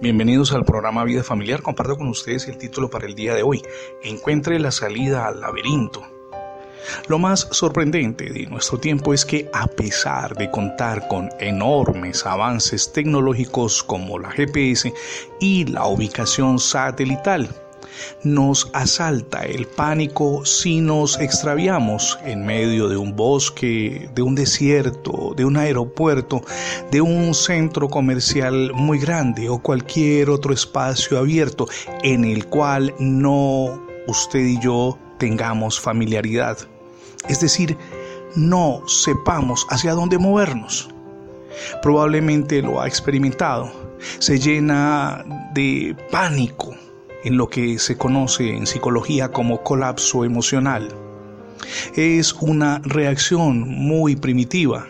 Bienvenidos al programa Vida Familiar. Comparto con ustedes el título para el día de hoy. Encuentre la salida al laberinto. Lo más sorprendente de nuestro tiempo es que a pesar de contar con enormes avances tecnológicos como la GPS y la ubicación satelital, nos asalta el pánico si nos extraviamos en medio de un bosque, de un desierto, de un aeropuerto, de un centro comercial muy grande o cualquier otro espacio abierto en el cual no usted y yo tengamos familiaridad. Es decir, no sepamos hacia dónde movernos. Probablemente lo ha experimentado. Se llena de pánico, en lo que se conoce en psicología como colapso emocional. Es una reacción muy primitiva.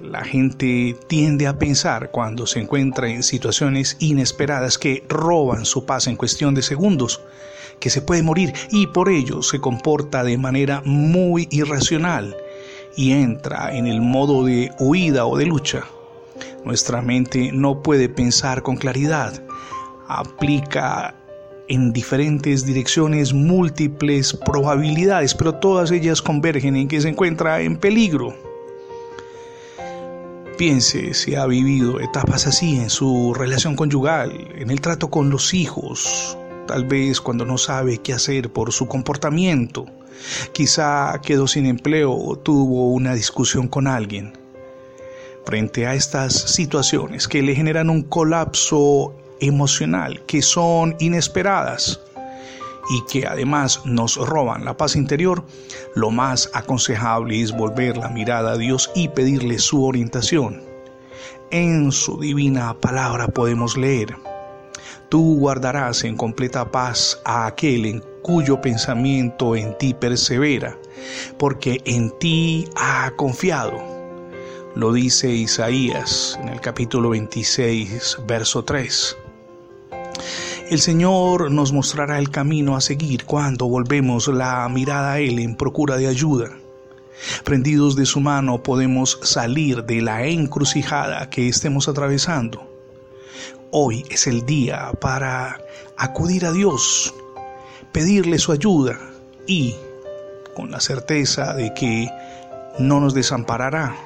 La gente tiende a pensar cuando se encuentra en situaciones inesperadas que roban su paz en cuestión de segundos, que se puede morir y por ello se comporta de manera muy irracional y entra en el modo de huida o de lucha. Nuestra mente no puede pensar con claridad, aplica en diferentes direcciones múltiples probabilidades, pero todas ellas convergen en que se encuentra en peligro. Piense si ha vivido etapas así en su relación conyugal, en el trato con los hijos, tal vez cuando no sabe qué hacer por su comportamiento, quizá quedó sin empleo o tuvo una discusión con alguien. Frente a estas situaciones que le generan un colapso emocional que son inesperadas y que además nos roban la paz interior, lo más aconsejable es volver la mirada a Dios y pedirle su orientación. En su divina palabra podemos leer, Tú guardarás en completa paz a aquel en cuyo pensamiento en ti persevera, porque en ti ha confiado. Lo dice Isaías en el capítulo 26, verso 3. El Señor nos mostrará el camino a seguir cuando volvemos la mirada a Él en procura de ayuda. Prendidos de su mano podemos salir de la encrucijada que estemos atravesando. Hoy es el día para acudir a Dios, pedirle su ayuda y, con la certeza de que no nos desamparará,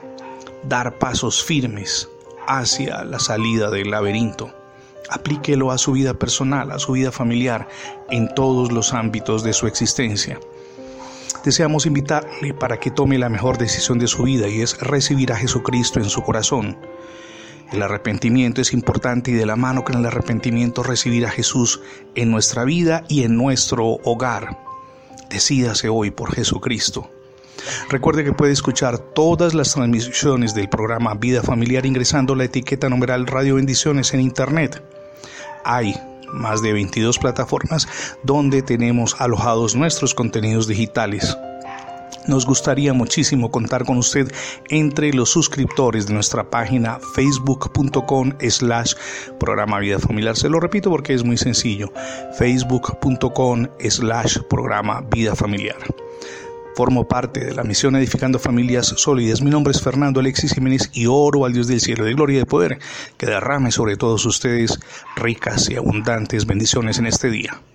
dar pasos firmes hacia la salida del laberinto aplíquelo a su vida personal, a su vida familiar, en todos los ámbitos de su existencia. Deseamos invitarle para que tome la mejor decisión de su vida y es recibir a Jesucristo en su corazón. El arrepentimiento es importante y de la mano con el arrepentimiento recibir a Jesús en nuestra vida y en nuestro hogar. Decídase hoy por Jesucristo. Recuerde que puede escuchar todas las transmisiones del programa Vida Familiar ingresando la etiqueta numeral Radio Bendiciones en Internet hay más de 22 plataformas donde tenemos alojados nuestros contenidos digitales. Nos gustaría muchísimo contar con usted entre los suscriptores de nuestra página facebook.com slash programa vida familiar. Se lo repito porque es muy sencillo. facebook.com slash programa vida familiar. Formo parte de la misión Edificando Familias Sólidas. Mi nombre es Fernando Alexis Jiménez y oro al Dios del cielo de gloria y de poder que derrame sobre todos ustedes ricas y abundantes bendiciones en este día.